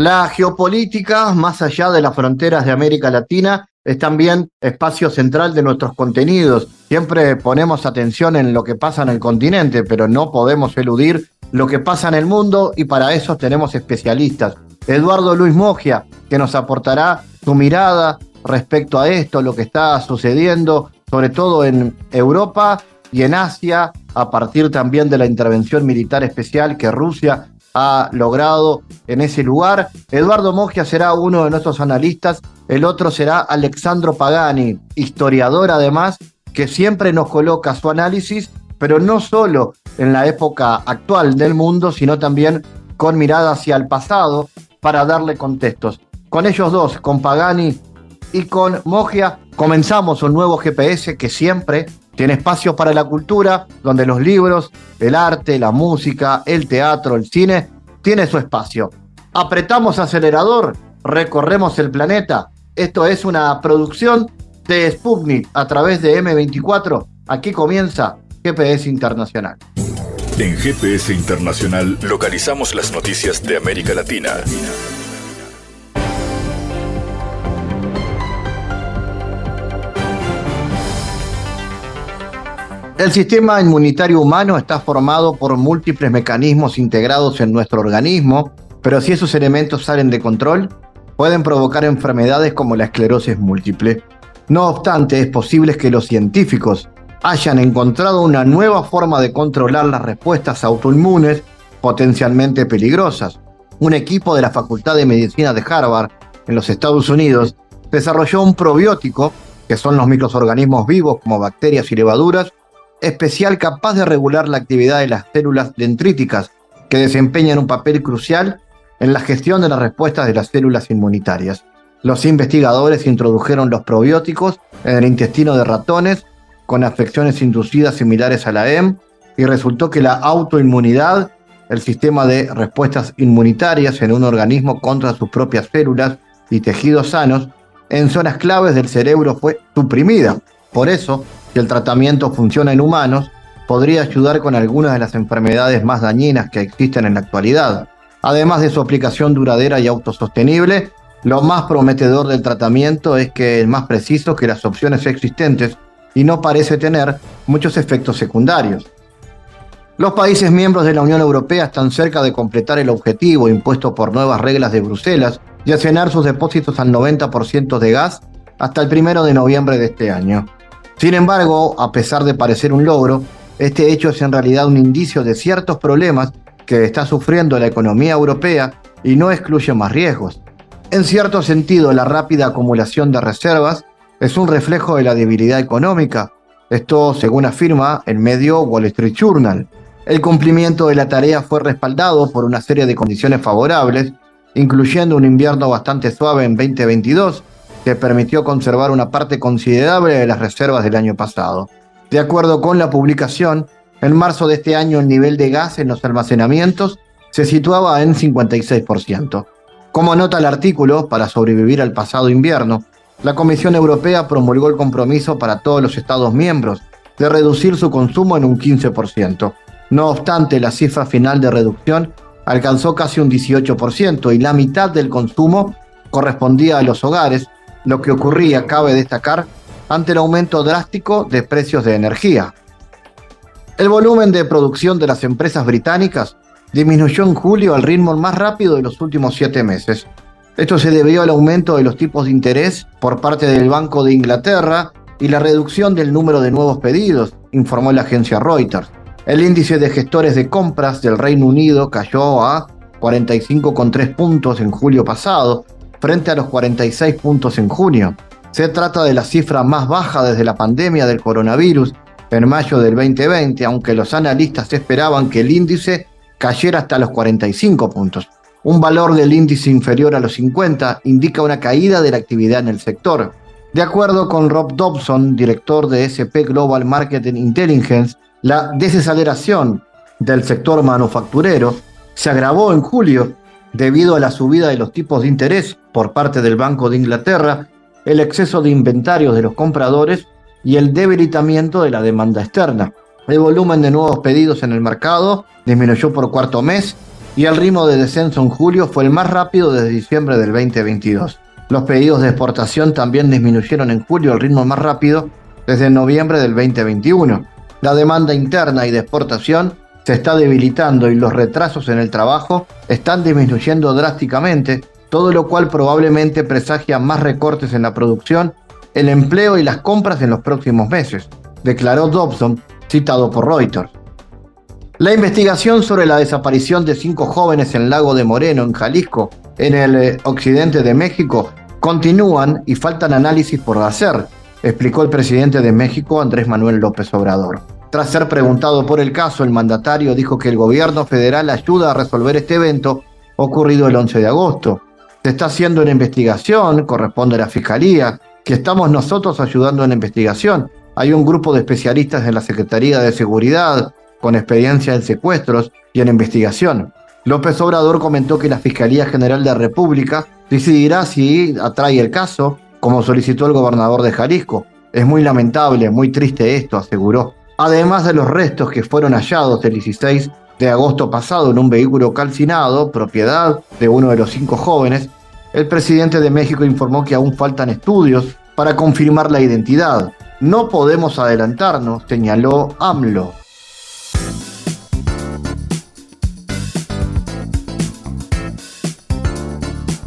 La geopolítica, más allá de las fronteras de América Latina, es también espacio central de nuestros contenidos. Siempre ponemos atención en lo que pasa en el continente, pero no podemos eludir lo que pasa en el mundo y para eso tenemos especialistas. Eduardo Luis Mogia, que nos aportará su mirada respecto a esto, lo que está sucediendo, sobre todo en Europa y en Asia, a partir también de la intervención militar especial que Rusia ha logrado en ese lugar. Eduardo Mogia será uno de nuestros analistas, el otro será Alexandro Pagani, historiador además, que siempre nos coloca su análisis, pero no solo en la época actual del mundo, sino también con mirada hacia el pasado para darle contextos. Con ellos dos, con Pagani y con Mogia, comenzamos un nuevo GPS que siempre tiene espacio para la cultura, donde los libros, el arte, la música, el teatro, el cine, tiene su espacio. Apretamos acelerador, recorremos el planeta. Esto es una producción de Sputnik a través de M24. Aquí comienza GPS Internacional. En GPS Internacional localizamos las noticias de América Latina. El sistema inmunitario humano está formado por múltiples mecanismos integrados en nuestro organismo, pero si esos elementos salen de control, pueden provocar enfermedades como la esclerosis múltiple. No obstante, es posible que los científicos hayan encontrado una nueva forma de controlar las respuestas autoinmunes potencialmente peligrosas. Un equipo de la Facultad de Medicina de Harvard, en los Estados Unidos, desarrolló un probiótico, que son los microorganismos vivos como bacterias y levaduras, especial capaz de regular la actividad de las células dendríticas, que desempeñan un papel crucial en la gestión de las respuestas de las células inmunitarias. Los investigadores introdujeron los probióticos en el intestino de ratones con afecciones inducidas similares a la EM y resultó que la autoinmunidad, el sistema de respuestas inmunitarias en un organismo contra sus propias células y tejidos sanos, en zonas claves del cerebro fue suprimida. Por eso, si el tratamiento funciona en humanos, podría ayudar con algunas de las enfermedades más dañinas que existen en la actualidad. Además de su aplicación duradera y autosostenible, lo más prometedor del tratamiento es que es más preciso que las opciones existentes y no parece tener muchos efectos secundarios. Los países miembros de la Unión Europea están cerca de completar el objetivo impuesto por nuevas reglas de Bruselas a llenar sus depósitos al 90% de gas hasta el primero de noviembre de este año. Sin embargo, a pesar de parecer un logro, este hecho es en realidad un indicio de ciertos problemas que está sufriendo la economía europea y no excluye más riesgos. En cierto sentido, la rápida acumulación de reservas es un reflejo de la debilidad económica. Esto, según afirma el medio Wall Street Journal. El cumplimiento de la tarea fue respaldado por una serie de condiciones favorables, incluyendo un invierno bastante suave en 2022 que permitió conservar una parte considerable de las reservas del año pasado. De acuerdo con la publicación, en marzo de este año el nivel de gas en los almacenamientos se situaba en 56%. Como nota el artículo, para sobrevivir al pasado invierno, la Comisión Europea promulgó el compromiso para todos los Estados miembros de reducir su consumo en un 15%. No obstante, la cifra final de reducción alcanzó casi un 18% y la mitad del consumo correspondía a los hogares, lo que ocurría, cabe destacar, ante el aumento drástico de precios de energía. El volumen de producción de las empresas británicas disminuyó en julio al ritmo más rápido de los últimos siete meses. Esto se debió al aumento de los tipos de interés por parte del Banco de Inglaterra y la reducción del número de nuevos pedidos, informó la agencia Reuters. El índice de gestores de compras del Reino Unido cayó a 45,3 puntos en julio pasado, frente a los 46 puntos en junio. Se trata de la cifra más baja desde la pandemia del coronavirus en mayo del 2020, aunque los analistas esperaban que el índice cayera hasta los 45 puntos. Un valor del índice inferior a los 50 indica una caída de la actividad en el sector. De acuerdo con Rob Dobson, director de SP Global Marketing Intelligence, la desaceleración del sector manufacturero se agravó en julio debido a la subida de los tipos de interés por parte del Banco de Inglaterra, el exceso de inventarios de los compradores y el debilitamiento de la demanda externa. El volumen de nuevos pedidos en el mercado disminuyó por cuarto mes y el ritmo de descenso en julio fue el más rápido desde diciembre del 2022. Los pedidos de exportación también disminuyeron en julio el ritmo más rápido desde noviembre del 2021. La demanda interna y de exportación se está debilitando y los retrasos en el trabajo están disminuyendo drásticamente, todo lo cual probablemente presagia más recortes en la producción, el empleo y las compras en los próximos meses, declaró Dobson, citado por Reuters. La investigación sobre la desaparición de cinco jóvenes en Lago de Moreno, en Jalisco, en el eh, occidente de México, continúan y faltan análisis por hacer, explicó el presidente de México, Andrés Manuel López Obrador. Tras ser preguntado por el caso, el mandatario dijo que el gobierno federal ayuda a resolver este evento ocurrido el 11 de agosto. Se está haciendo una investigación, corresponde a la Fiscalía, que estamos nosotros ayudando en la investigación. Hay un grupo de especialistas en la Secretaría de Seguridad con experiencia en secuestros y en investigación. López Obrador comentó que la Fiscalía General de la República decidirá si atrae el caso, como solicitó el gobernador de Jalisco. Es muy lamentable, muy triste esto, aseguró además de los restos que fueron hallados el 16 de agosto pasado en un vehículo calcinado, propiedad de uno de los cinco jóvenes, el presidente de México informó que aún faltan estudios para confirmar la identidad. No podemos adelantarnos, señaló AMLO.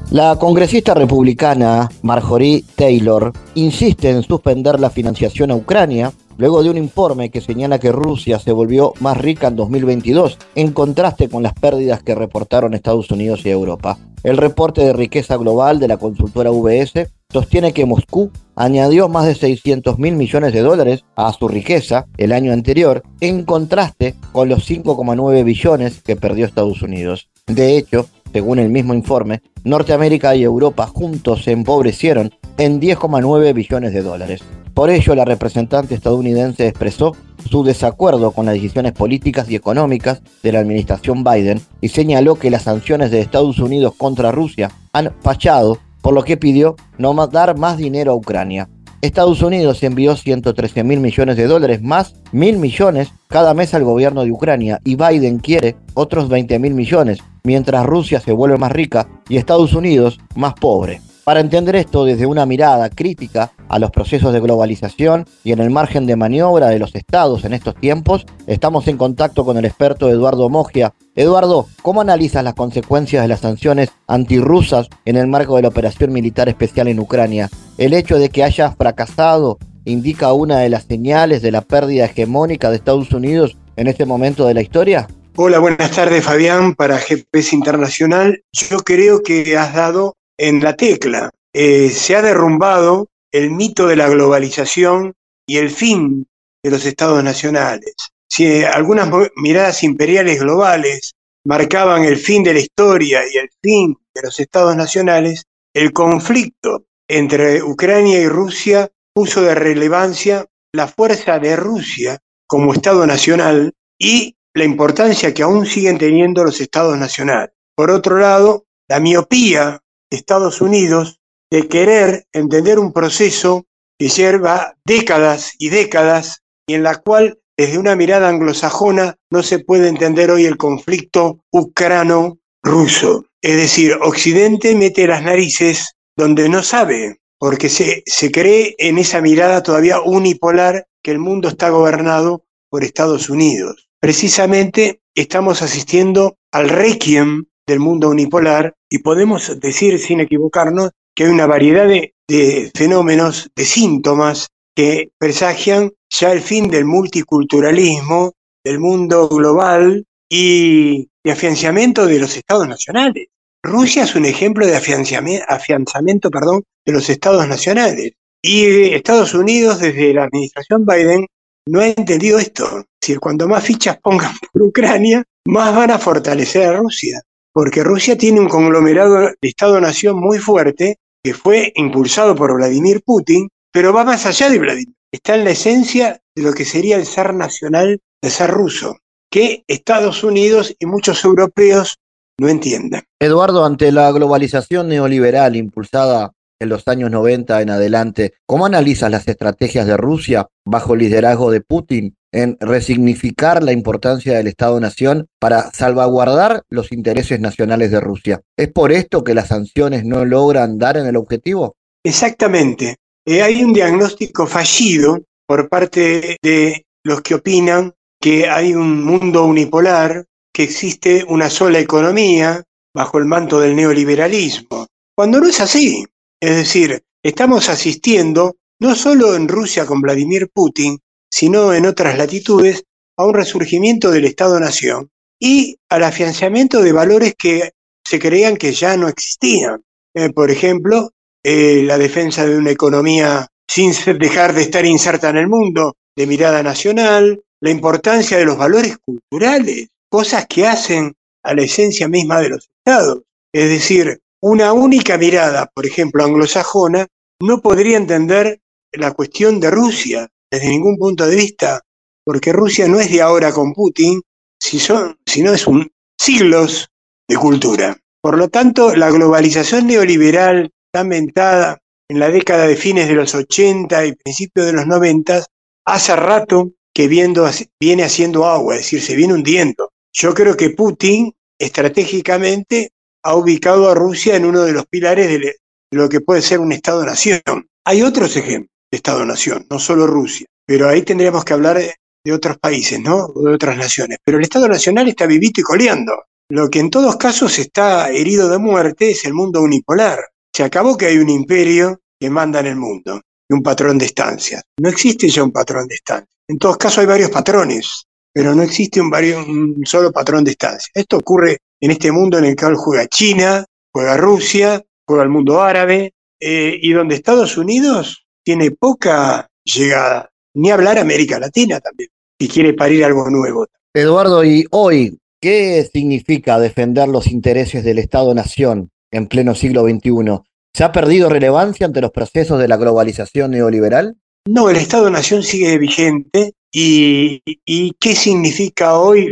La congresista republicana Marjorie Taylor insiste en suspender la financiación a Ucrania luego de un informe que señala que Rusia se volvió más rica en 2022, en contraste con las pérdidas que reportaron Estados Unidos y Europa. El reporte de riqueza global de la consultora VS sostiene que Moscú añadió más de 600 mil millones de dólares a su riqueza el año anterior, en contraste con los 5,9 billones que perdió Estados Unidos. De hecho, según el mismo informe, Norteamérica y Europa juntos se empobrecieron en 10,9 billones de dólares. Por ello, la representante estadounidense expresó su desacuerdo con las decisiones políticas y económicas de la administración Biden y señaló que las sanciones de Estados Unidos contra Rusia han fallado, por lo que pidió no dar más dinero a Ucrania. Estados Unidos envió 113 mil millones de dólares más mil millones cada mes al gobierno de Ucrania y Biden quiere otros 20 mil millones, mientras Rusia se vuelve más rica y Estados Unidos más pobre. Para entender esto desde una mirada crítica a los procesos de globalización y en el margen de maniobra de los estados en estos tiempos, estamos en contacto con el experto Eduardo Mogia. Eduardo, ¿cómo analizas las consecuencias de las sanciones antirrusas en el marco de la operación militar especial en Ucrania? ¿El hecho de que haya fracasado indica una de las señales de la pérdida hegemónica de Estados Unidos en este momento de la historia? Hola, buenas tardes Fabián para GPS Internacional. Yo creo que has dado en la tecla. Eh, se ha derrumbado el mito de la globalización y el fin de los estados nacionales. Si algunas miradas imperiales globales marcaban el fin de la historia y el fin de los estados nacionales, el conflicto entre Ucrania y Rusia puso de relevancia la fuerza de Rusia como Estado nacional y la importancia que aún siguen teniendo los estados nacionales. Por otro lado, la miopía Estados Unidos de querer entender un proceso que lleva décadas y décadas y en la cual desde una mirada anglosajona no se puede entender hoy el conflicto ucrano-ruso. Es decir, Occidente mete las narices donde no sabe, porque se, se cree en esa mirada todavía unipolar que el mundo está gobernado por Estados Unidos. Precisamente estamos asistiendo al requiem del mundo unipolar y podemos decir sin equivocarnos que hay una variedad de, fenómenos, de síntomas que presagian ya el fin del multiculturalismo, del mundo global y de afianzamiento de los estados nacionales. Rusia es un ejemplo de afianzamiento, perdón, de los estados nacionales. Y Estados Unidos, desde la administración Biden, no ha entendido esto. Es decir, cuando más fichas pongan por Ucrania, más van a fortalecer a Rusia. Porque Rusia tiene un conglomerado de Estado-nación muy fuerte que fue impulsado por Vladimir Putin, pero va más allá de Vladimir. Está en la esencia de lo que sería el zar nacional, el zar ruso, que Estados Unidos y muchos europeos no entienden. Eduardo, ante la globalización neoliberal impulsada en los años 90 en adelante, ¿cómo analizas las estrategias de Rusia bajo el liderazgo de Putin en resignificar la importancia del Estado-Nación para salvaguardar los intereses nacionales de Rusia. ¿Es por esto que las sanciones no logran dar en el objetivo? Exactamente. Eh, hay un diagnóstico fallido por parte de los que opinan que hay un mundo unipolar, que existe una sola economía bajo el manto del neoliberalismo, cuando no es así. Es decir, estamos asistiendo no solo en Rusia con Vladimir Putin, sino en otras latitudes, a un resurgimiento del Estado-Nación y al afianzamiento de valores que se creían que ya no existían. Eh, por ejemplo, eh, la defensa de una economía sin dejar de estar inserta en el mundo, de mirada nacional, la importancia de los valores culturales, cosas que hacen a la esencia misma de los estados. Es decir, una única mirada, por ejemplo, anglosajona, no podría entender la cuestión de Rusia, desde ningún punto de vista, porque Rusia no es de ahora con Putin, sino es un siglos de cultura. Por lo tanto, la globalización neoliberal tan mentada en la década de fines de los 80 y principios de los 90, hace rato que viene haciendo agua, es decir, se viene hundiendo. Yo creo que Putin estratégicamente ha ubicado a Rusia en uno de los pilares de lo que puede ser un Estado-nación. Hay otros ejemplos. Estado-nación, no solo Rusia. Pero ahí tendríamos que hablar de, otros países, ¿no? de otras naciones. Pero el Estado Nacional está vivito y coleando. Lo que en todos casos está herido de muerte es el mundo unipolar. Se acabó que hay un imperio que manda en el mundo y un patrón de estancias. No existe ya un patrón de estancias. En todos casos hay varios patrones, pero no existe un, un solo patrón de estancias. Esto ocurre en este mundo en el cual juega China, juega Rusia, juega el mundo árabe, eh, y donde Estados Unidos tiene poca llegada. Ni hablar América Latina también, y quiere parir algo nuevo. Eduardo, y hoy, ¿qué significa defender los intereses del Estado-Nación en pleno siglo XXI? ¿Se ha perdido relevancia ante los procesos de la globalización neoliberal? No, el Estado-Nación sigue vigente. ¿Y, y qué significa hoy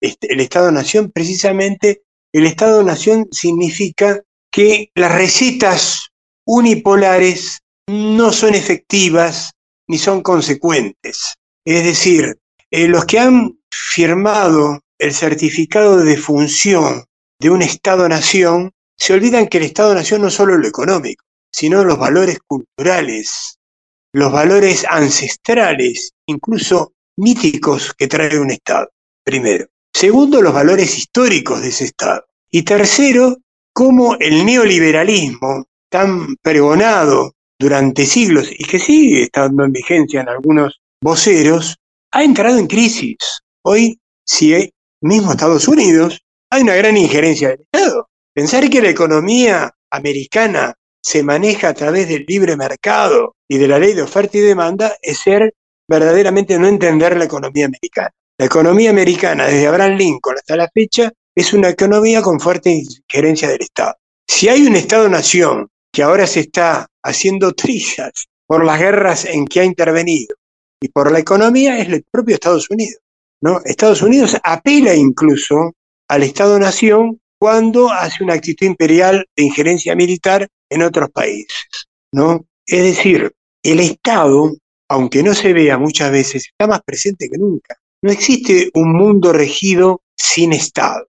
este, el Estado-Nación? Precisamente el Estado-Nación significa que las recetas unipolares no son efectivas ni son consecuentes. Es decir, eh, los que han firmado el certificado de defunción de un Estado-nación se olvidan que el Estado-nación no es solo lo económico, sino los valores culturales, los valores ancestrales, incluso míticos que trae un Estado, primero. Segundo, los valores históricos de ese Estado. Y tercero, cómo el neoliberalismo, tan pregonado durante siglos y que sigue estando en vigencia en algunos voceros, ha entrado en crisis. Hoy, si hay, mismo Estados Unidos, hay una gran injerencia del Estado. Pensar que la economía americana se maneja a través del libre mercado y de la ley de oferta y demanda es ser verdaderamente no entender la economía americana. La economía americana, desde Abraham Lincoln hasta la fecha, es una economía con fuerte injerencia del Estado. Si hay un Estado-nación que ahora se está haciendo trillas por las guerras en que ha intervenido y por la economía es el propio Estados Unidos. ¿no? Estados Unidos apela incluso al Estado-Nación cuando hace una actitud imperial de injerencia militar en otros países. ¿no? Es decir, el Estado, aunque no se vea muchas veces, está más presente que nunca. No existe un mundo regido sin Estado.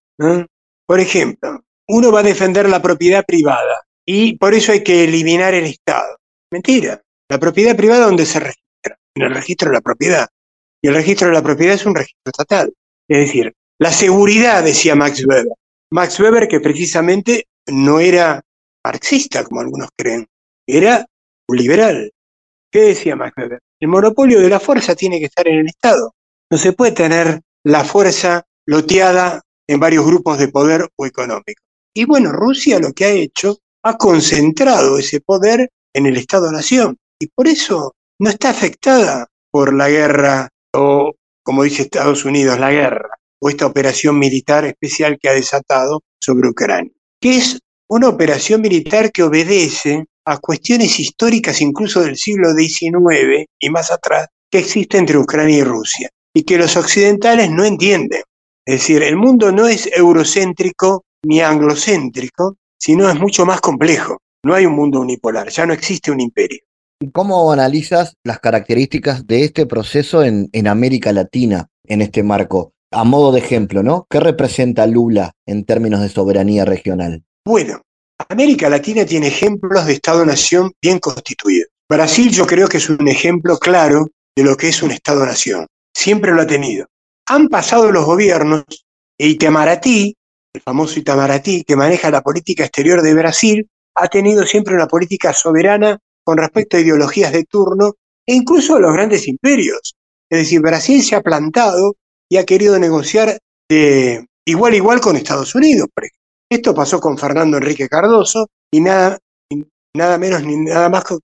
Por ejemplo, uno va a defender la propiedad privada, y por eso hay que eliminar el Estado. Mentira. La propiedad privada, ¿dónde se registra? En el registro de la propiedad. Y el registro de la propiedad es un registro estatal. Es decir, la seguridad, decía Max Weber. Max Weber, que precisamente no era marxista, como algunos creen, era un liberal. ¿Qué decía Max Weber? El monopolio de la fuerza tiene que estar en el Estado. No se puede tener la fuerza loteada en varios grupos de poder o económico. Y bueno, Rusia lo que ha hecho ha concentrado ese poder en el Estado-Nación y por eso no está afectada por la guerra o, como dice Estados Unidos, la guerra. o esta operación militar especial que ha desatado sobre Ucrania, que es una operación militar que obedece a cuestiones históricas incluso del siglo XIX y más atrás que existe entre Ucrania y Rusia y que los occidentales no entienden. Es decir, el mundo no es eurocéntrico ni anglocéntrico, sino es mucho más complejo. No hay un mundo unipolar, ya no existe un imperio. ¿Cómo analizas las características de este proceso en, en América Latina en este marco? A modo de ejemplo, ¿no? ¿Qué representa Lula en términos de soberanía regional? Bueno, América Latina tiene ejemplos de Estado-nación bien constituidos. Brasil yo creo que es un ejemplo claro de lo que es un Estado-nación. Siempre lo ha tenido. Han pasado los gobiernos e Itamaraty, el famoso Itamaraty, que maneja la política exterior de Brasil, ha tenido siempre una política soberana con respecto a ideologías de turno e incluso a los grandes imperios. Es decir, Brasil se ha plantado y ha querido negociar igual a igual con Estados Unidos. Esto pasó con Fernando Enrique Cardoso y nada, nada menos ni nada más con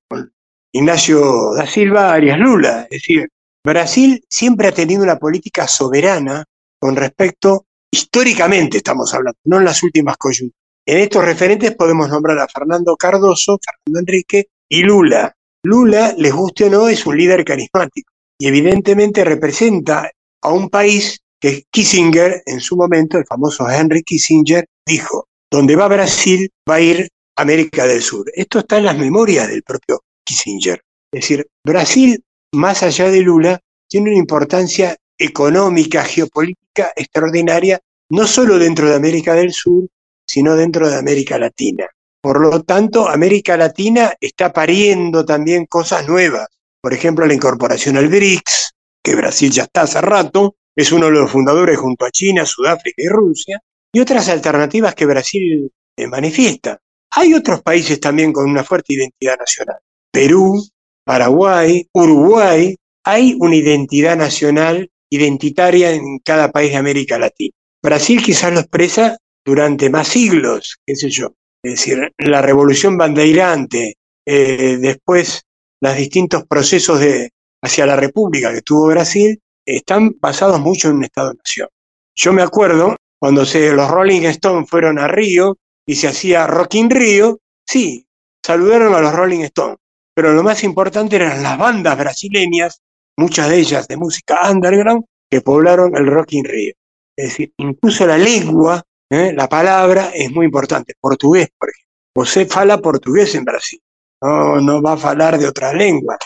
Ignacio da Silva Arias Lula. Es decir, Brasil siempre ha tenido una política soberana con respecto, históricamente estamos hablando, no en las últimas coyunturas. En estos referentes podemos nombrar a Fernando Cardoso, Fernando Enrique y Lula. Lula, les guste o no, es un líder carismático y evidentemente representa a un país que Kissinger, en su momento, el famoso Henry Kissinger, dijo, donde va Brasil, va a ir América del Sur. Esto está en las memorias del propio Kissinger. Es decir, Brasil, más allá de Lula, tiene una importancia económica, geopolítica extraordinaria, no solo dentro de América del Sur, sino dentro de América Latina. Por lo tanto, América Latina está pariendo también cosas nuevas. Por ejemplo, la incorporación al BRICS, que Brasil ya está hace rato, es uno de los fundadores junto a China, Sudáfrica y Rusia, y otras alternativas que Brasil eh, manifiesta. Hay otros países también con una fuerte identidad nacional. Perú, Paraguay, Uruguay, hay una identidad nacional identitaria en cada país de América Latina. Brasil quizás lo expresa durante más siglos, qué sé yo. Es decir, la revolución bandeirante, eh, después los distintos procesos de, hacia la república que tuvo Brasil, están basados mucho en un Estado-nación. Yo me acuerdo cuando se, los Rolling Stones fueron a Río y se hacía Rock in Río, sí, saludaron a los Rolling Stones, pero lo más importante eran las bandas brasileñas, muchas de ellas de música underground, que poblaron el Rock in Río. Es decir, incluso la lengua, ¿eh? la palabra es muy importante. Portugués, por ejemplo. José fala portugués en Brasil, no, no va a hablar de otra lengua.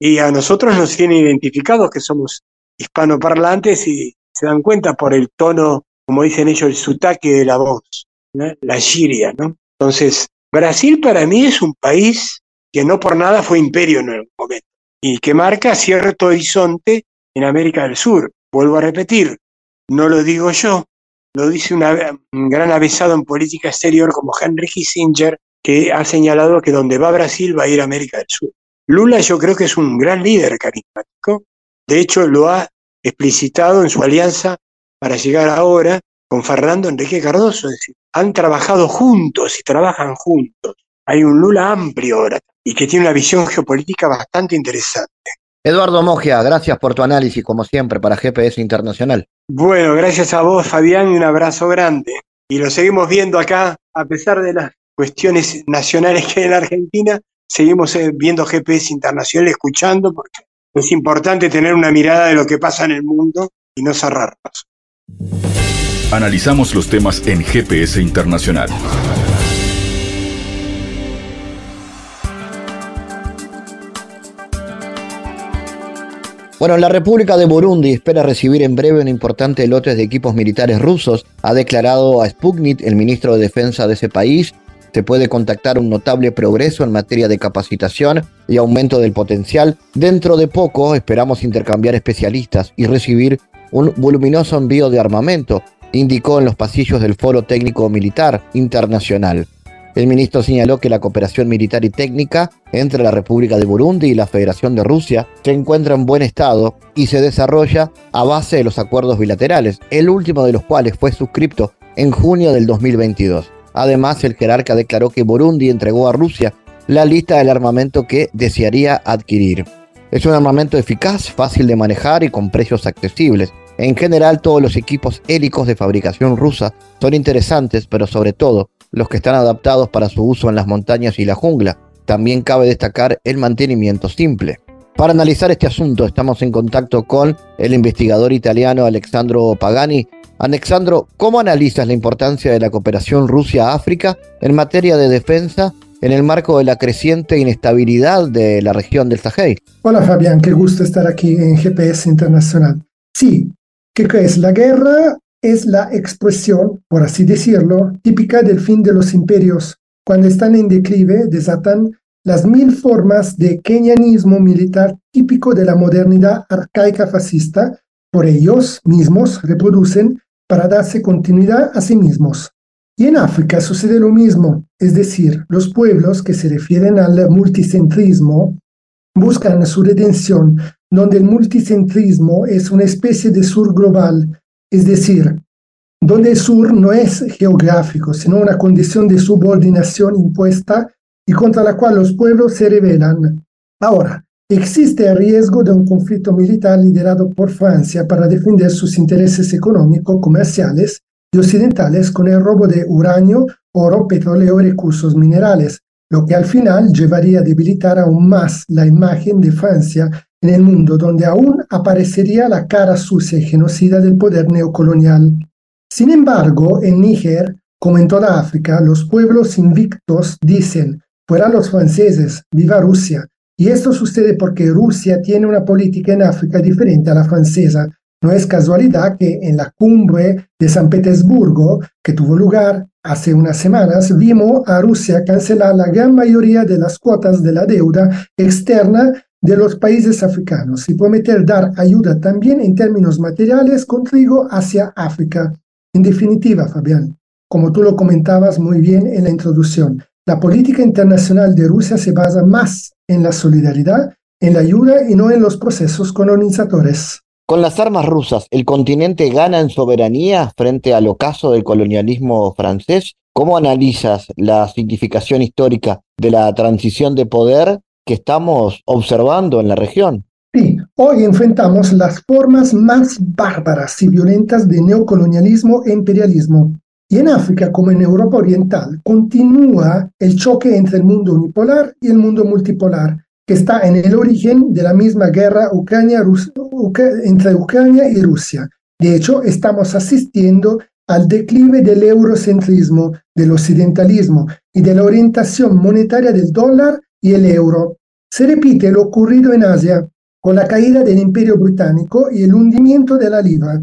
Y a nosotros nos tienen identificados que somos hispanoparlantes y se dan cuenta por el tono, como dicen ellos, el sutaque de la voz, la giria, ¿no? Entonces, Brasil para mí es un país que no por nada fue imperio en algún momento y que marca cierto horizonte en América del Sur. Vuelvo a repetir, no lo digo yo, lo dice un gran avesado en política exterior como Henry Kissinger, que ha señalado que donde va Brasil va a ir América del Sur. Lula yo creo que es un gran líder carismático, de hecho, lo ha explicitado en su alianza para llegar ahora con Fernando Enrique Cardoso. Es decir, han trabajado juntos y trabajan juntos. Hay un Lula amplio ahora y que tiene una visión geopolítica bastante interesante. Eduardo Mogia, gracias por tu análisis, como siempre, para GPS Internacional. Bueno, gracias a vos, Fabián, y un abrazo grande. Y lo seguimos viendo acá, a pesar de las cuestiones nacionales que hay en la Argentina, seguimos eh, viendo GPS Internacional, escuchando, porque es importante tener una mirada de lo que pasa en el mundo y no cerrarnos. Analizamos los temas en GPS Internacional. Bueno, la República de Burundi espera recibir en breve un importante lote de equipos militares rusos, ha declarado a Sputnik el ministro de Defensa de ese país, se puede contactar un notable progreso en materia de capacitación y aumento del potencial. Dentro de poco esperamos intercambiar especialistas y recibir un voluminoso envío de armamento, indicó en los pasillos del Foro Técnico Militar Internacional. El ministro señaló que la cooperación militar y técnica entre la República de Burundi y la Federación de Rusia se encuentra en buen estado y se desarrolla a base de los acuerdos bilaterales, el último de los cuales fue suscripto en junio del 2022. Además, el jerarca declaró que Burundi entregó a Rusia la lista del armamento que desearía adquirir. Es un armamento eficaz, fácil de manejar y con precios accesibles. En general, todos los equipos hélicos de fabricación rusa son interesantes, pero sobre todo los que están adaptados para su uso en las montañas y la jungla. También cabe destacar el mantenimiento simple. Para analizar este asunto estamos en contacto con el investigador italiano Alexandro Pagani. Alexandro, ¿cómo analizas la importancia de la cooperación Rusia-África en materia de defensa en el marco de la creciente inestabilidad de la región del Sahel? Hola Fabián, qué gusto estar aquí en GPS Internacional. Sí, ¿qué es? La guerra es la expresión, por así decirlo, típica del fin de los imperios. Cuando están en declive, desatan las mil formas de kenianismo militar típico de la modernidad arcaica fascista, por ellos mismos reproducen para darse continuidad a sí mismos. Y en África sucede lo mismo, es decir, los pueblos que se refieren al multicentrismo buscan su redención, donde el multicentrismo es una especie de sur global, es decir, donde sur no es geográfico, sino una condición de subordinación impuesta y contra la cual los pueblos se rebelan. Ahora, existe el riesgo de un conflicto militar liderado por Francia para defender sus intereses económicos, comerciales y occidentales con el robo de uranio, oro, petróleo y recursos minerales, lo que al final llevaría a debilitar aún más la imagen de Francia en el mundo, donde aún aparecería la cara sucia y genocida del poder neocolonial. Sin embargo, en Níger, como en toda África, los pueblos invictos dicen, fuera los franceses, viva Rusia. Y esto sucede porque Rusia tiene una política en África diferente a la francesa. No es casualidad que en la cumbre de San Petersburgo, que tuvo lugar hace unas semanas, vimos a Rusia cancelar la gran mayoría de las cuotas de la deuda externa de los países africanos y prometer dar ayuda también en términos materiales con trigo hacia África. En definitiva, Fabián, como tú lo comentabas muy bien en la introducción, la política internacional de Rusia se basa más en la solidaridad, en la ayuda y no en los procesos colonizadores. Con las armas rusas, ¿el continente gana en soberanía frente al ocaso del colonialismo francés? ¿Cómo analizas la significación histórica de la transición de poder que estamos observando en la región? Sí, hoy enfrentamos las formas más bárbaras y violentas de neocolonialismo e imperialismo. Y en África, como en Europa Oriental, continúa el choque entre el mundo unipolar y el mundo multipolar, que está en el origen de la misma guerra Ucrania, entre Ucrania y Rusia. De hecho, estamos asistiendo al declive del eurocentrismo, del occidentalismo y de la orientación monetaria del dólar y el euro. Se repite lo ocurrido en Asia, con la caída del imperio británico y el hundimiento de la libra.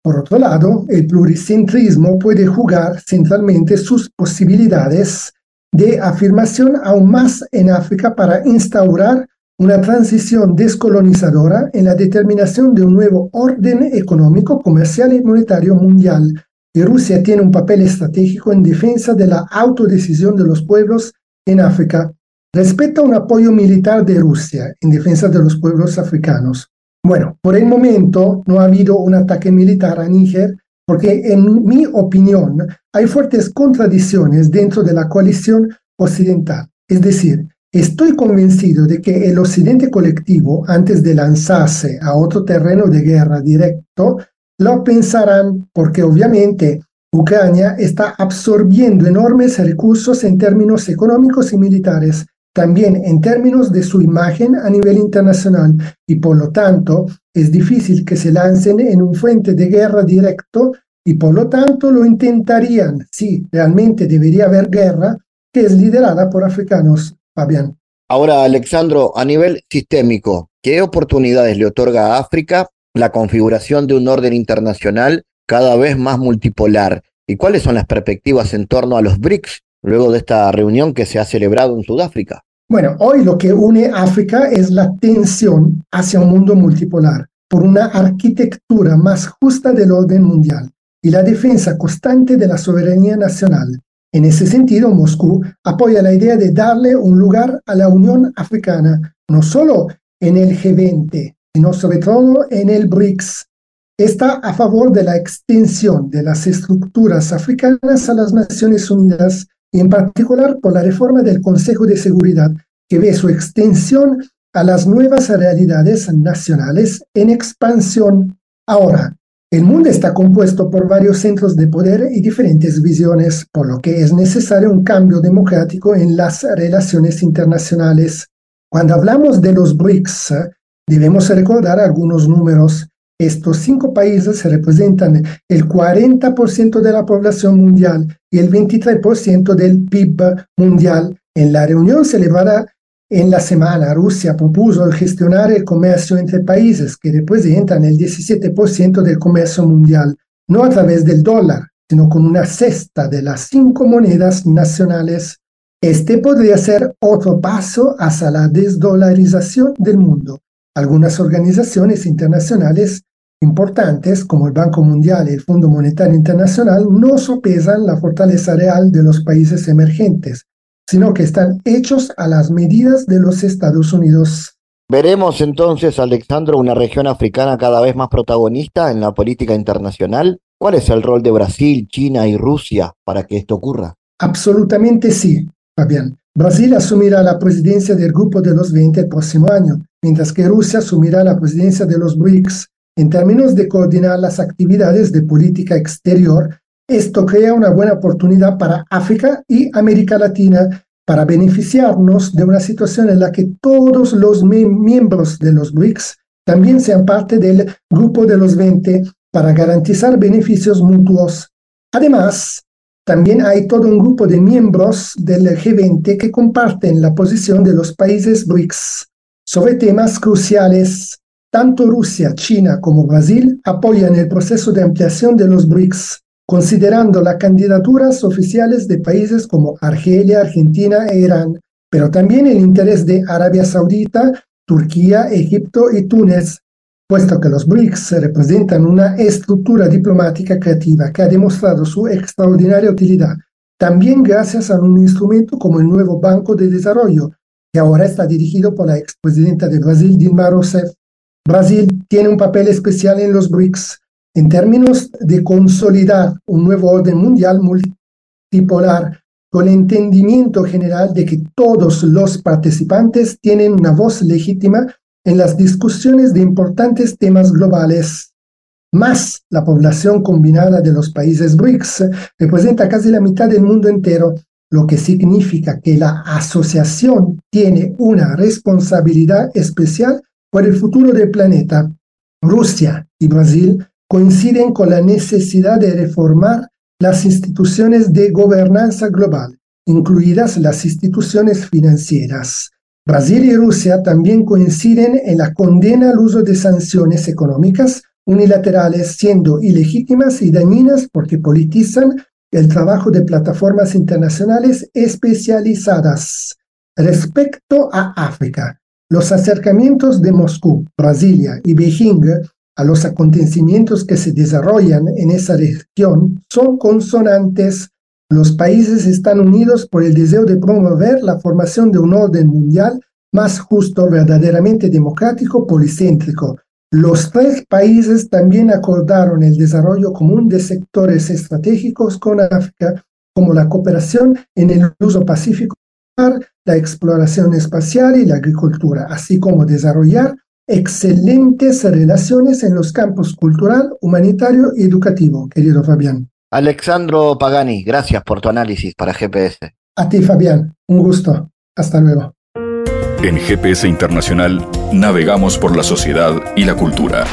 Por otro lado, el pluricentrismo puede jugar centralmente sus posibilidades de afirmación aún más en África para instaurar una transición descolonizadora en la determinación de un nuevo orden económico, comercial y monetario mundial. Y Rusia tiene un papel estratégico en defensa de la autodecisión de los pueblos en África respecto a un apoyo militar de Rusia en defensa de los pueblos africanos. Bueno, por el momento no ha habido un ataque militar a Níger porque en mi opinión hay fuertes contradicciones dentro de la coalición occidental. Es decir, estoy convencido de que el occidente colectivo, antes de lanzarse a otro terreno de guerra directo, lo pensarán porque obviamente Ucrania está absorbiendo enormes recursos en términos económicos y militares también en términos de su imagen a nivel internacional y por lo tanto es difícil que se lancen en un frente de guerra directo y por lo tanto lo intentarían si realmente debería haber guerra que es liderada por africanos, Fabián. Ahora, Alexandro, a nivel sistémico, ¿qué oportunidades le otorga a África la configuración de un orden internacional cada vez más multipolar? ¿Y cuáles son las perspectivas en torno a los BRICS luego de esta reunión que se ha celebrado en Sudáfrica? Bueno, hoy lo que une África es la tensión hacia un mundo multipolar por una arquitectura más justa del orden mundial y la defensa constante de la soberanía nacional. En ese sentido, Moscú apoya la idea de darle un lugar a la Unión Africana, no solo en el G20, sino sobre todo en el BRICS. Está a favor de la extensión de las estructuras africanas a las Naciones Unidas y en particular por la reforma del Consejo de Seguridad, que ve su extensión a las nuevas realidades nacionales en expansión. Ahora, El mundo está compuesto por varios centros de poder y diferentes visiones, por lo que es necesario un cambio democrático en las relaciones internacionales. Cuando hablamos de los BRICS, debemos recordar algunos números. Estos cinco países representan el 40% de la población mundial y el 23% del PIB mundial. En la reunión celebrada en la semana, Rusia propuso gestionar el comercio entre países que representan el 17% del comercio mundial, no a través del dólar, sino con una cesta de las cinco monedas nacionales. Este podría ser otro paso hacia la desdolarización del mundo. Algunas organizaciones internacionales importantes, como el Banco Mundial y el Fondo Monetario Internacional, no sopesan la fortaleza real de los países emergentes, sino que están hechos a las medidas de los Estados Unidos. Veremos entonces, Alexandro, una región africana cada vez más protagonista en la política internacional. ¿Cuál es el rol de Brasil, China y Rusia para que esto ocurra? Absolutamente sí, Fabián. Brasil asumirá la presidencia del Grupo de los 20 el próximo año, mientras que Rusia asumirá la presidencia de los BRICS. En términos de coordinar las actividades de política exterior, esto crea una buena oportunidad para África y América Latina para beneficiarnos de una situación en la que todos los miembros de los BRICS también sean parte del grupo de los 20 para garantizar beneficios mutuos. Además, también hay todo un grupo de miembros del G20 que comparten la posición de los países BRICS sobre temas cruciales. Tanto Rusia, China como Brasil apoyan el proceso de ampliación de los BRICS considerando las candidaturas oficiales de países como Argelia, Argentina e Irán, pero también el interés de Arabia Saudita, Turquía, Egipto y Túnez, puesto que los BRICS representan una estructura diplomática creativa que ha demostrado su extraordinaria utilidad, también gracias a un instrumento como el nuevo Banco de Desarrollo, que ahora está dirigido por la expresidenta de Brasil, Dilma Rousseff. Brasil tiene un papel especial en los BRICS, en términos de consolidar un nuevo orden mundial multipolar con entendimiento general de que todos los participantes tienen una voz legítima en las discusiones de importantes temas globales. Más la población combinada de los países BRICS representa casi la mitad del mundo entero, lo que significa que la asociación tiene una responsabilidad especial por el futuro del planeta. Rusia y Brasil coinciden con la necesidad de reformar las instituciones de gobernanza global, incluidas las instituciones financieras. Brasil y Rusia también coinciden en la condena al uso de sanciones económicas unilaterales, siendo ilegítimas y dañinas porque politizan el trabajo de plataformas internacionales especializadas. Respecto a África, los acercamientos de Moscú, Brasilia y Beijing a los acontecimientos que se desarrollan en esa región son consonantes. Los países están unidos por el deseo de promover la formación de un orden mundial más justo, verdaderamente democrático, policéntrico. Los tres países también acordaron el desarrollo común de sectores estratégicos con África, como la cooperación en el uso pacífico, la exploración espacial y la agricultura, así como desarrollar excelentes relaciones en los campos cultural, humanitario y educativo, querido Fabián. Alexandro Pagani, gracias por tu análisis para GPS. A ti, Fabián, un gusto. Hasta luego. En GPS Internacional navegamos por la sociedad y la cultura.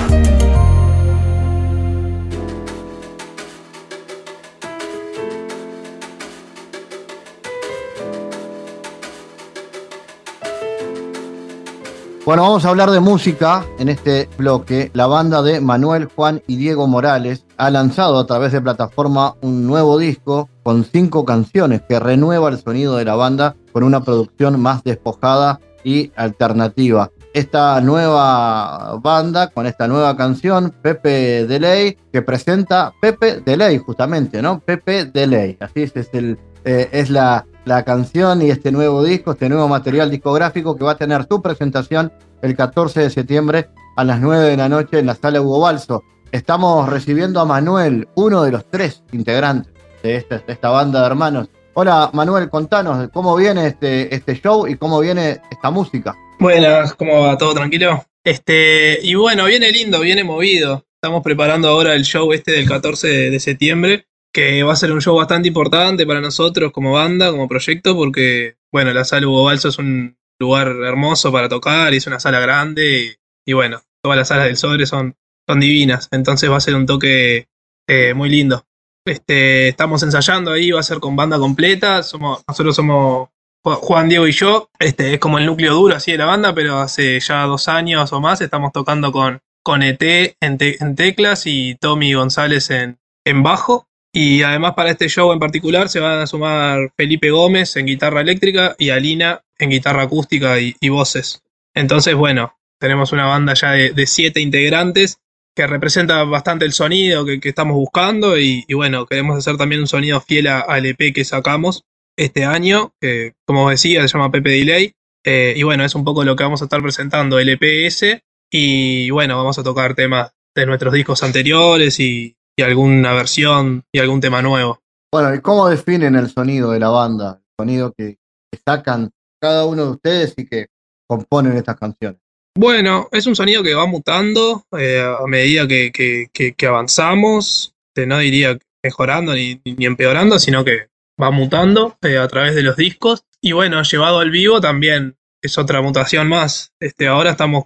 Bueno, vamos a hablar de música en este bloque. La banda de Manuel, Juan y Diego Morales ha lanzado a través de plataforma un nuevo disco con cinco canciones que renueva el sonido de la banda con una producción más despojada y alternativa. Esta nueva banda con esta nueva canción, Pepe Delay, que presenta Pepe Delay justamente, ¿no? Pepe Delay, así es, es, el, eh, es la, la canción y este nuevo disco, este nuevo material discográfico que va a tener su presentación el 14 de septiembre a las 9 de la noche en la sala Hugo Balso. Estamos recibiendo a Manuel, uno de los tres integrantes de esta, banda de hermanos. Hola Manuel, contanos cómo viene este, este show y cómo viene esta música. Buenas, ¿cómo va? ¿Todo tranquilo? Este, y bueno, viene lindo, viene movido. estamos preparando ahora el show este del 14 de, de septiembre, que va a ser un show bastante importante para nosotros como banda, como proyecto, porque, bueno, la sala Hugo Balso es un lugar hermoso para tocar es una sala grande y, bueno, todas las salas del Sobre son, son divinas, entonces va a ser un toque eh, muy lindo. Este, estamos ensayando ahí, va a ser con banda completa, nosotros somos Ju- Juan, Diego y yo, este es como el núcleo duro así de la banda, pero hace ya dos años o más estamos tocando con, con ET en, te- en teclas y Tommy González en, en bajo. Y además para este show en particular se van a sumar Felipe Gómez en guitarra eléctrica y Alina en guitarra acústica y, voces. Entonces, bueno, tenemos una banda ya de, siete integrantes que representa bastante el sonido que, estamos buscando y, y bueno, queremos hacer también un sonido fiel a- al EP que sacamos este año, que como decía se llama Pepe Delay. Eh, y bueno, es un poco lo que vamos a estar presentando, el EPS. Y bueno, vamos a tocar temas de nuestros discos anteriores y, y alguna versión y algún tema nuevo. Bueno, ¿y cómo definen el sonido de la banda? El sonido que, que sacan cada uno de ustedes y que componen estas canciones. Bueno, es un sonido que va mutando eh, a medida que, que- que- que avanzamos. Eh, no diría mejorando ni, ni empeorando, sino que va mutando eh, a través de los discos. Y bueno, llevado al vivo también es otra mutación más. Este, ahora estamos,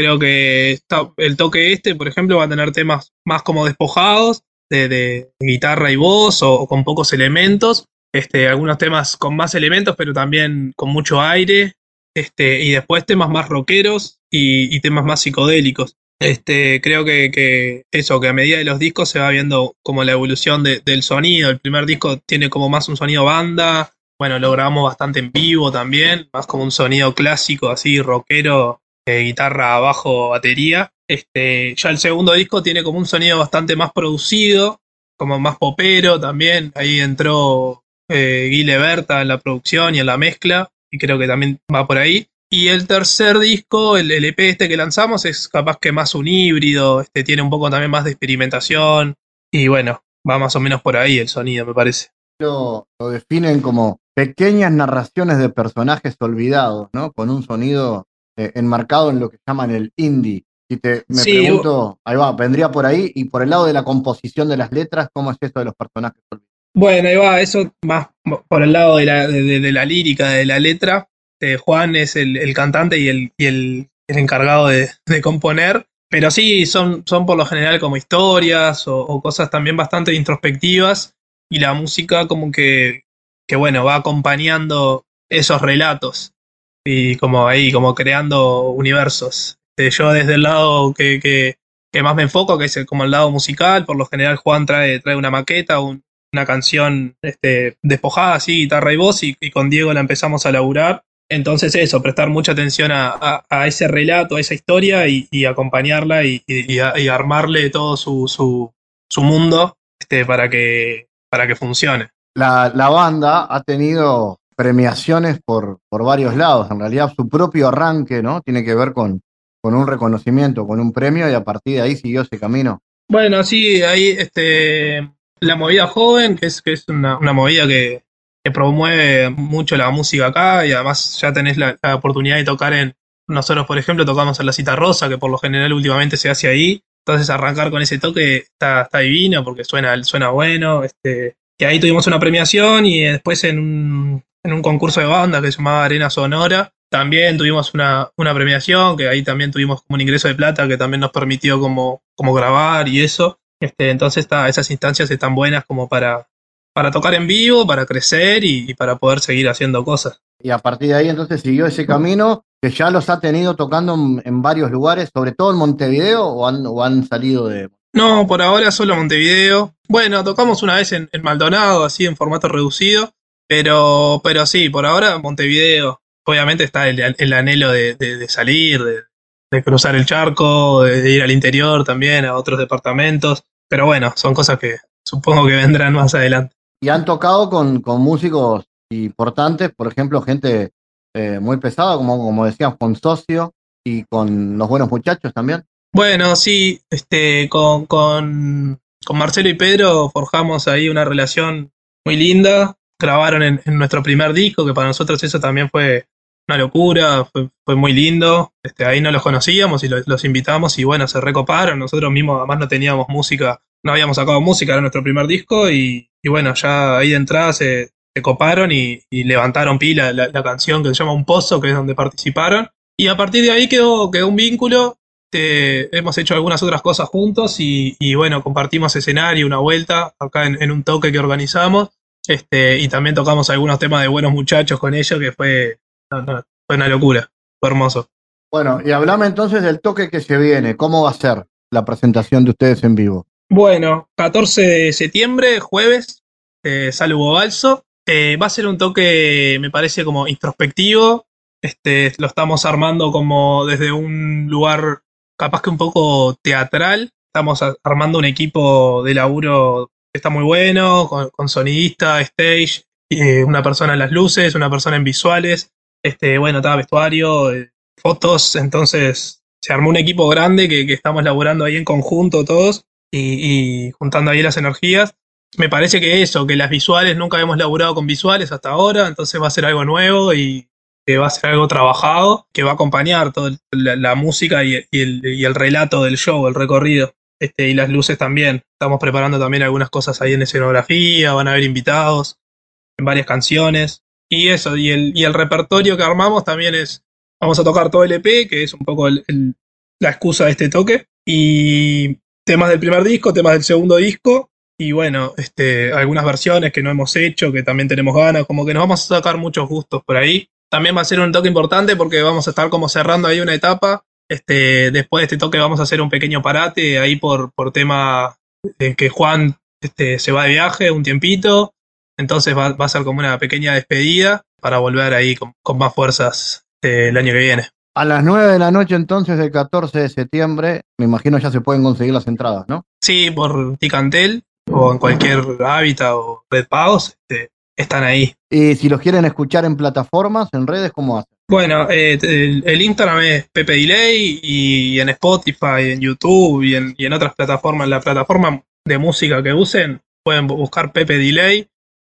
creo que el toque este, por ejemplo, va a tener temas más como despojados de, guitarra y voz o, con pocos elementos. Este, algunos temas con más elementos, pero también con mucho aire. Este, y después temas más rockeros y, temas más psicodélicos. Este, creo que, eso, que a medida de los discos se va viendo como la evolución de- del sonido. El primer disco tiene como más un sonido banda. Bueno, lo grabamos bastante en vivo también, más como un sonido clásico, así, rockero, eh, guitarra, bajo, batería. Este, ya el segundo disco tiene como un sonido bastante más producido, como más popero también. Ahí entró eh, Guile Berta en la producción y en la mezcla, y creo que también va por ahí. Y el tercer disco, el, el EP este que lanzamos, es capaz que más un híbrido, este tiene un poco también más de experimentación, y bueno, va más o menos por ahí el sonido, me parece. Lo, lo definen como pequeñas narraciones de personajes olvidados, ¿no? Con un sonido eh, enmarcado en lo que llaman el indie. Y te me Sí, pregunto, ahí va, vendría por ahí, y por el lado de la composición de las letras, ¿cómo es esto de los personajes? Bueno, ahí va, eso más por el lado de la, de, de- de la lírica, de la letra. Eh, Juan es el, el cantante y el, y el, el encargado de, de componer. Pero sí, son, son por lo general como historias o, o cosas también bastante introspectivas. Y la música como que, que, bueno, va acompañando esos relatos. Y como ahí, como creando universos. Eh, yo desde el lado que, que, que más me enfoco, que es como el lado musical, por lo general Juan trae, trae una maqueta, un, una canción este, despojada así, guitarra y voz, y, con Diego la empezamos a laburar. Entonces eso, prestar mucha atención a, a- ese relato, a esa historia y, acompañarla y, y armarle todo su, su, su mundo este, para, que, para que funcione. La, la banda ha tenido premiaciones por, por varios lados. En realidad, su propio arranque, ¿no? Tiene que ver con, con un reconocimiento, con un premio, y a partir de ahí siguió ese camino. Bueno, sí, ahí este, la movida joven, que es, que es una, una movida que, que promueve mucho la música acá y además ya tenés la, oportunidad de tocar en, nosotros por ejemplo tocamos en la cita rosa, que por lo general últimamente se hace ahí, entonces arrancar con ese toque está, está divino porque suena, suena bueno, este, y ahí tuvimos una premiación y después en un, en un concurso de banda que se llamaba Arena Sonora, también tuvimos una, una premiación, que ahí también tuvimos como un ingreso de plata que también nos permitió como, como grabar y eso. Este, entonces está, esas instancias están buenas como para, para tocar en vivo, para crecer y, y para poder seguir haciendo cosas. Y a partir de ahí entonces siguió ese camino que ya los ha tenido tocando en, en varios lugares, sobre todo en Montevideo, o han, o han salido de... No, por ahora solo Montevideo. Bueno, tocamos una vez en, en Maldonado, así en formato reducido, pero, pero sí, por ahora Montevideo. Obviamente está el, el anhelo de, de- de salir, de, de cruzar el charco, de, ir al interior también, a otros departamentos. Pero bueno, son cosas que supongo que vendrán más adelante. Y han tocado con, con músicos importantes, por ejemplo, gente eh, muy pesada, como, como decíamos, con Socio y con los buenos muchachos también. Bueno, sí, este, con, con, con Marcelo y Pedro forjamos ahí una relación muy linda. Grabaron en, en nuestro primer disco, que para nosotros eso también fue una locura, fue, muy lindo. Este, ahí no los conocíamos y los, invitamos y bueno, se recoparon. Nosotros mismos además no teníamos música, no habíamos sacado música, era nuestro primer disco y, bueno, ya ahí de entrada se, coparon y, levantaron pila la, canción que se llama Un Pozo, que es donde participaron. Y a partir de ahí quedó, quedó un vínculo. hemos hecho algunas otras cosas juntos y, bueno, compartimos escenario, una vuelta acá en, un toque que organizamos. Este, y también tocamos algunos temas de buenos muchachos con ellos, que fue, fue una locura, fue hermoso. Bueno, y hablame entonces del toque que se viene. ¿Cómo va a ser la presentación de ustedes en vivo? Bueno, 14 de septiembre, jueves, eh, sale Hugo Balso. Eh, va a ser un toque, me parece, como introspectivo. Este, lo estamos armando como desde un lugar capaz que un poco teatral. Estamos armando un equipo de laburo está muy bueno, con, sonidista, stage, eh, una persona en las luces, una persona en visuales. Este, bueno, estaba vestuario, eh, fotos, entonces se armó un equipo grande que, estamos laburando ahí en conjunto todos y, y, juntando ahí las energías. Me parece que eso, que las visuales, nunca hemos laburado con visuales hasta ahora, entonces va a ser algo nuevo y que va a ser algo trabajado, que va a acompañar toda la, música y, el, relato del show, el recorrido. Este, y las luces también. Estamos preparando también algunas cosas ahí en escenografía, van a haber invitados en varias canciones. Y eso, y el, y el repertorio que armamos también es, vamos a tocar todo el EP, que es un poco la excusa de este toque. Y temas del primer disco, temas del segundo disco, y bueno, este, algunas versiones que no hemos hecho, que también tenemos ganas, como que nos vamos a sacar muchos gustos por ahí. También va a ser un toque importante porque vamos a estar como cerrando ahí una etapa. Este, después de este toque vamos a hacer un pequeño parate ahí por, por tema de que Juan este, se va de viaje un tiempito. Entonces va, a ser como una pequeña despedida para volver ahí con, más fuerzas eh, el año que viene. A las 9 de la noche entonces del 14 de septiembre, me imagino ya se pueden conseguir las entradas, ¿no? Sí, por Ticantel o en cualquier hábitat o red pagos, este, están ahí. Y si los quieren escuchar en plataformas, en redes, ¿cómo hacen? Bueno, eh, el, Instagram es Pepe Delay y en Spotify, en YouTube y en, y en otras plataformas, la plataforma de música que usen, pueden buscar Pepe Delay,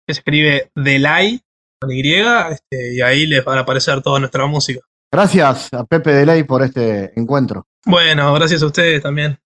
que se escribe Delay con Y, este, y ahí les va a aparecer toda nuestra música. Gracias a Pepe Delay por este encuentro. Bueno, gracias a ustedes también.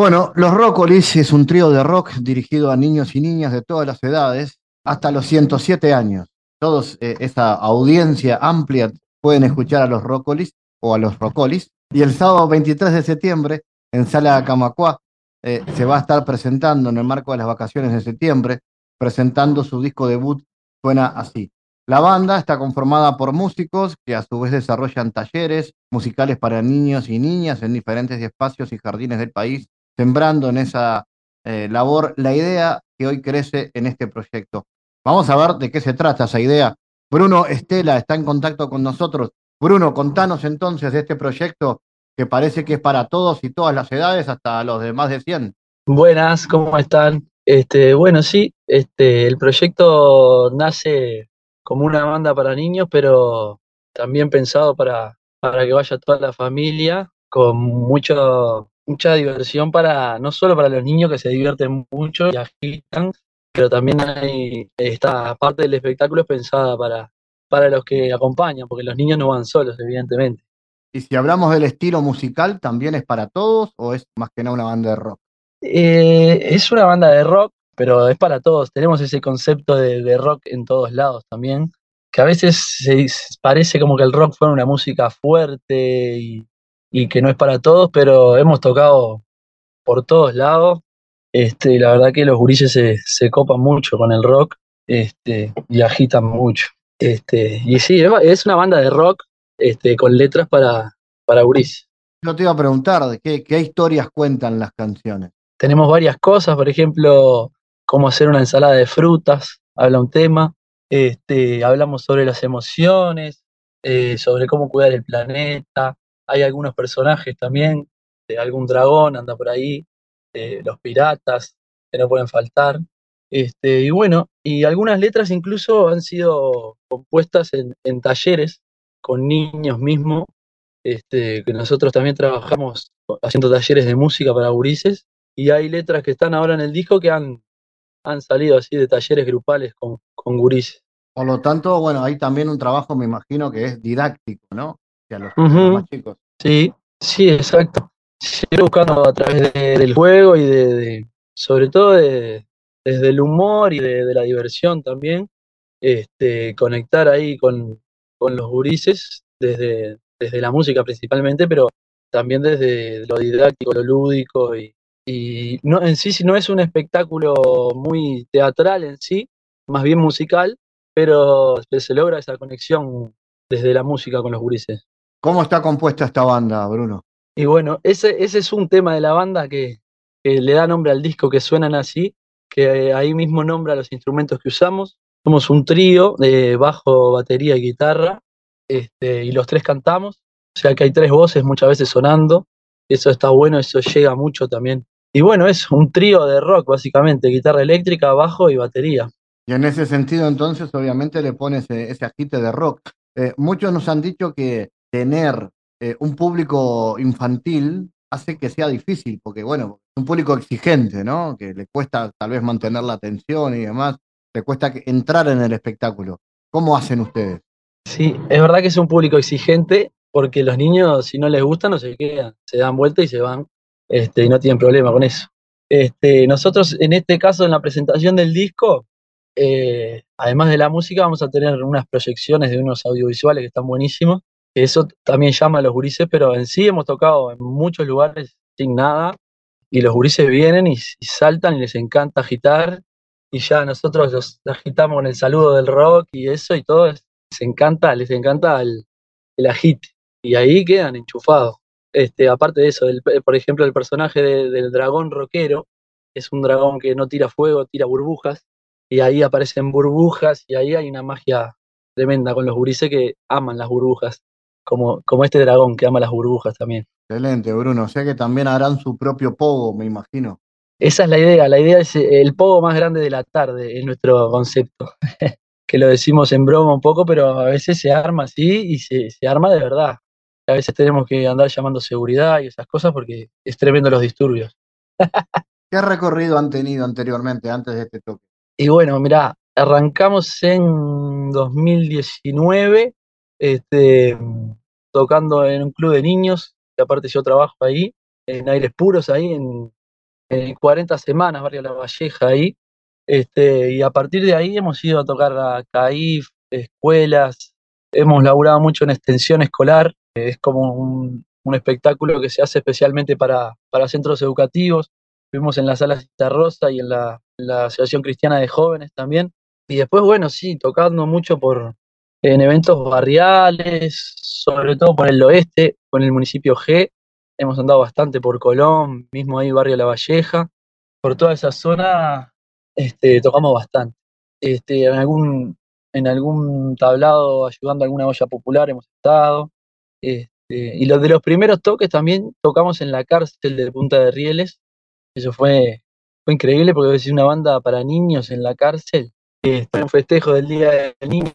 Bueno, Los Rockolis es un trío de rock dirigido a niños y niñas de todas las edades, hasta los 107 años. Todos eh, esa audiencia amplia pueden escuchar a los Rockolis o a los Rockolis. Y el sábado 23 de septiembre, en Sala Camacuá, eh, se va a estar presentando en el marco de las vacaciones de septiembre, presentando su disco debut, suena así. La banda está conformada por músicos que a su vez desarrollan talleres musicales para niños y niñas en diferentes espacios y jardines del país sembrando en esa eh, labor la idea que hoy crece en este proyecto. Vamos a ver de qué se trata esa idea. Bruno Estela está en contacto con nosotros. Bruno, contanos entonces de este proyecto que parece que es para todos y todas las edades, hasta los de más de 100. Buenas, ¿cómo están? Este, bueno, sí, este, el proyecto nace como una banda para niños, pero también pensado para, para que vaya toda la familia, con mucho mucha diversión para, no solo para los niños que se divierten mucho y agitan, pero también hay esta parte del espectáculo es pensada para, para los que acompañan, porque los niños no van solos, evidentemente. Y si hablamos del estilo musical, ¿también es para todos o es más que nada una banda de rock? Eh, es una banda de rock, pero es para todos. Tenemos ese concepto de, de rock en todos lados también, que a veces se, parece como que el rock fuera una música fuerte y, y que no es para todos, pero hemos tocado por todos lados. Este, la verdad que los gurises se, copan mucho con el rock este, y agitan mucho. Este, y sí, es una banda de rock este, con letras para, para gurises. Yo te iba a preguntar, ¿qué, ¿qué historias cuentan las canciones? Tenemos varias cosas, por ejemplo, cómo hacer una ensalada de frutas, habla un tema. Este, hablamos sobre las emociones, eh, sobre cómo cuidar el planeta, hay algunos personajes también, de algún dragón anda por ahí, los piratas, que no pueden faltar. Este, y bueno, y algunas letras incluso han sido compuestas en, talleres con niños mismos, este, que nosotros también trabajamos haciendo talleres de música para gurises, y hay letras que están ahora en el disco que han, han salido así de talleres grupales con, con gurises. Por lo tanto, bueno, hay también un trabajo, me imagino, que es didáctico, ¿no? Hacia los, Ujú. los más chicos. Sí, sí, exacto. Siempre buscando a través de- del juego y de, de- sobre todo de- desde el humor y de, la diversión también, este, conectar ahí con, con los gurises desde, desde la música principalmente, pero también desde lo didáctico, lo lúdico y, y no, en sí sí no es un espectáculo muy teatral en sí, más bien musical, pero se logra esa conexión desde la música con los gurises. ¿Cómo está compuesta esta banda, Bruno? Y bueno, ese, ese es un tema de la banda que, que le da nombre al disco, que suenan así, que ahí mismo nombra los instrumentos que usamos. Somos un trío de bajo, batería y guitarra, este, y los tres cantamos, o sea que hay tres voces muchas veces sonando, eso está bueno, eso llega mucho también. Y bueno, es un trío de rock básicamente, guitarra eléctrica, bajo y batería. Y en ese sentido, entonces, obviamente le pones ese, ese agite de rock. Eh, muchos nos han dicho que tener eh, un público infantil hace que sea difícil, porque, bueno, es un público exigente, ¿no? Que le cuesta tal vez mantener la atención y demás, le cuesta entrar en el espectáculo. ¿Cómo hacen ustedes? Sí, es verdad que es un público exigente porque los niños, si no les gusta, no se quedan, se dan vuelta y se van, este, y no tienen problema con eso. Este, nosotros, en este caso, en la presentación del disco, eh, además de la música, vamos a tener unas proyecciones de unos audiovisuales que están buenísimos. Eso también llama a los gurises, pero en sí hemos tocado en muchos lugares sin nada, y los gurises vienen y, saltan y les encanta agitar, y ya nosotros los agitamos con el saludo del rock y eso, y todo es les encanta, les encanta el, el agite. Y ahí quedan enchufados. Este, aparte de eso, el- por ejemplo, el personaje de- del dragón rockero es un dragón que no tira fuego, tira burbujas. Y ahí aparecen burbujas y ahí hay una magia tremenda con los gurises que aman las burbujas. Como, como este dragón que ama las burbujas también. Excelente, Bruno. O sea que también harán su propio pogo, me imagino. Esa es la idea. La idea es eh, el pogo más grande de la tarde, es nuestro concepto. que lo decimos en broma un poco, pero a veces se arma así y se, se arma de verdad. A veces tenemos que andar llamando seguridad y esas cosas porque es tremendo los disturbios. ¿Qué recorrido han tenido anteriormente, antes de este toque? Y bueno, mirá, arrancamos en 2019 este, tocando en un club de niños, que aparte yo trabajo ahí, en aires puros, ahí en, en 40 semanas, Barrio La Valleja, ahí. Este, y a partir de ahí hemos ido a tocar a CAIF, escuelas, hemos laburado mucho en extensión escolar, es como un, un espectáculo que se hace especialmente para, para centros educativos. Estuvimos en la sala Cita Rosa y en la, en la Asociación Cristiana de Jóvenes también. Y después, bueno, sí, tocando mucho por en eventos barriales, sobre todo por el oeste, con el municipio G. Hemos andado bastante por Colón, mismo ahí Barrio La Valleja. Por toda esa zona este, tocamos bastante. Este, en, algún, en algún tablado ayudando a alguna olla popular hemos estado. Este, y los de los primeros toques también tocamos en la cárcel de Punta de Rieles. Eso fue, fue increíble porque es una banda para niños en la cárcel. Este, un festejo del Día del Niño,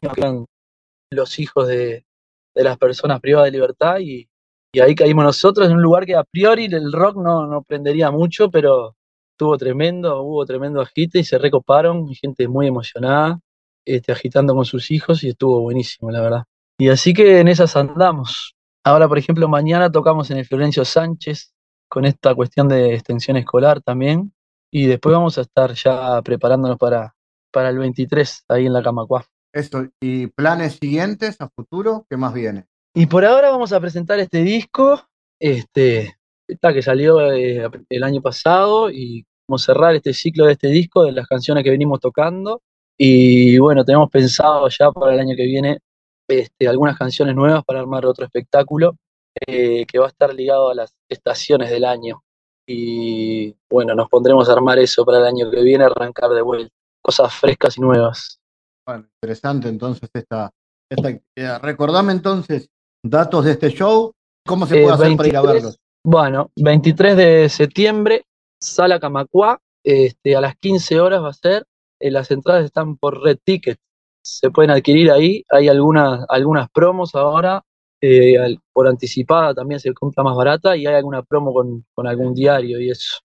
los hijos de, de las personas privadas de libertad y, y ahí caímos nosotros en un lugar que a priori el rock no, no prendería mucho, pero estuvo tremendo, hubo tremendo agite y se recoparon, gente muy emocionada, este, agitando con sus hijos y estuvo buenísimo, la verdad. Y así que en esas andamos. Ahora, por ejemplo, mañana tocamos en el Florencio Sánchez con esta cuestión de extensión escolar también. Y después vamos a estar ya preparándonos para, para el 23 ahí en la Camacuá. Esto, ¿y planes siguientes a futuro? ¿Qué más viene? Y por ahora vamos a presentar este disco, este, esta que salió eh, el año pasado, y vamos a cerrar este ciclo de este disco, de las canciones que venimos tocando. Y bueno, tenemos pensado ya para el año que viene este, algunas canciones nuevas para armar otro espectáculo eh, que va a estar ligado a las estaciones del año. Y bueno, nos pondremos a armar eso para el año que viene, arrancar de vuelta, cosas frescas y nuevas. Bueno, interesante entonces esta, esta actividad. Recordame entonces datos de este show, cómo se Eh, puede hacer para ir a 23, verlos. Bueno, 23 de septiembre, Sala Camacuá, este, a las 15 horas va a ser. eh, las entradas están por Red Ticket, se pueden adquirir ahí. Hay algunas, algunas promos ahora, eh, al- por anticipada también se compra más barata y hay alguna promo con, con algún diario y eso.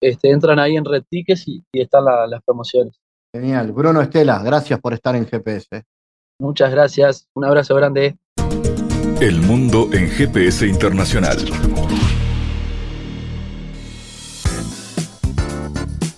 este, entran ahí en Red Tickets y, están las promociones. Genial. Bruno Estela, gracias por estar en GPS. Muchas gracias. Un abrazo grande. El mundo en GPS Internacional.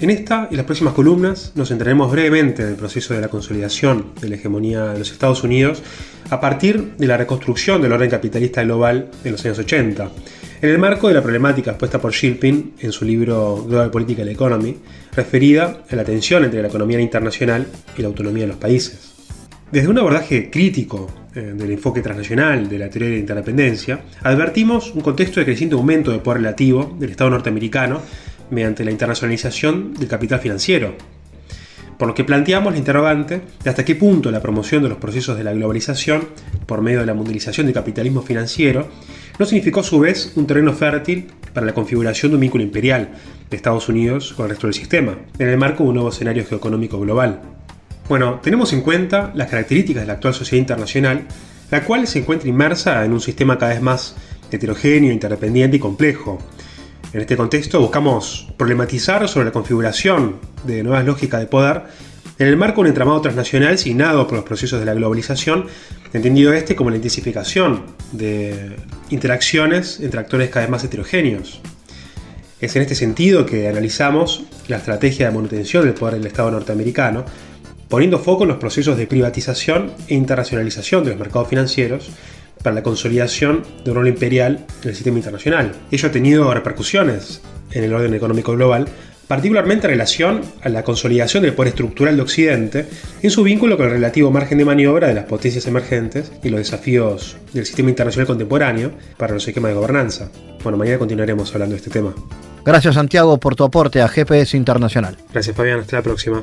En esta y las próximas columnas nos centraremos brevemente en el proceso de la consolidación de la hegemonía de los Estados Unidos a partir de la reconstrucción del orden capitalista global en los años 80, en el marco de la problemática expuesta por Shilpin en su libro Global Political Economy, referida a la tensión entre la economía internacional y la autonomía de los países. Desde un abordaje crítico eh, del enfoque transnacional de la teoría de la interdependencia, advertimos un contexto de creciente aumento de poder relativo del Estado norteamericano mediante la internacionalización del capital financiero. Por lo que planteamos la interrogante de hasta qué punto la promoción de los procesos de la globalización por medio de la mundialización del capitalismo financiero no significó a su vez un terreno fértil para la configuración de un vínculo imperial de Estados Unidos con el resto del sistema, en el marco de un nuevo escenario geoeconómico global. Bueno, tenemos en cuenta las características de la actual sociedad internacional, la cual se encuentra inmersa en un sistema cada vez más heterogéneo, interdependiente y complejo, en este contexto buscamos problematizar sobre la configuración de nuevas lógicas de poder en el marco de un entramado transnacional signado por los procesos de la globalización, entendido este como la intensificación de interacciones entre actores cada vez más heterogéneos. Es en este sentido que analizamos la estrategia de manutención del poder del Estado norteamericano, poniendo foco en los procesos de privatización e internacionalización de los mercados financieros, para la consolidación de un rol imperial en el sistema internacional. Ello ha tenido repercusiones en el orden económico global, particularmente en relación a la consolidación del poder estructural de Occidente en su vínculo con el relativo margen de maniobra de las potencias emergentes y los desafíos del sistema internacional contemporáneo para los esquemas de gobernanza. Bueno, mañana continuaremos hablando de este tema. Gracias Santiago por tu aporte a GPS Internacional. Gracias Fabián, hasta la próxima.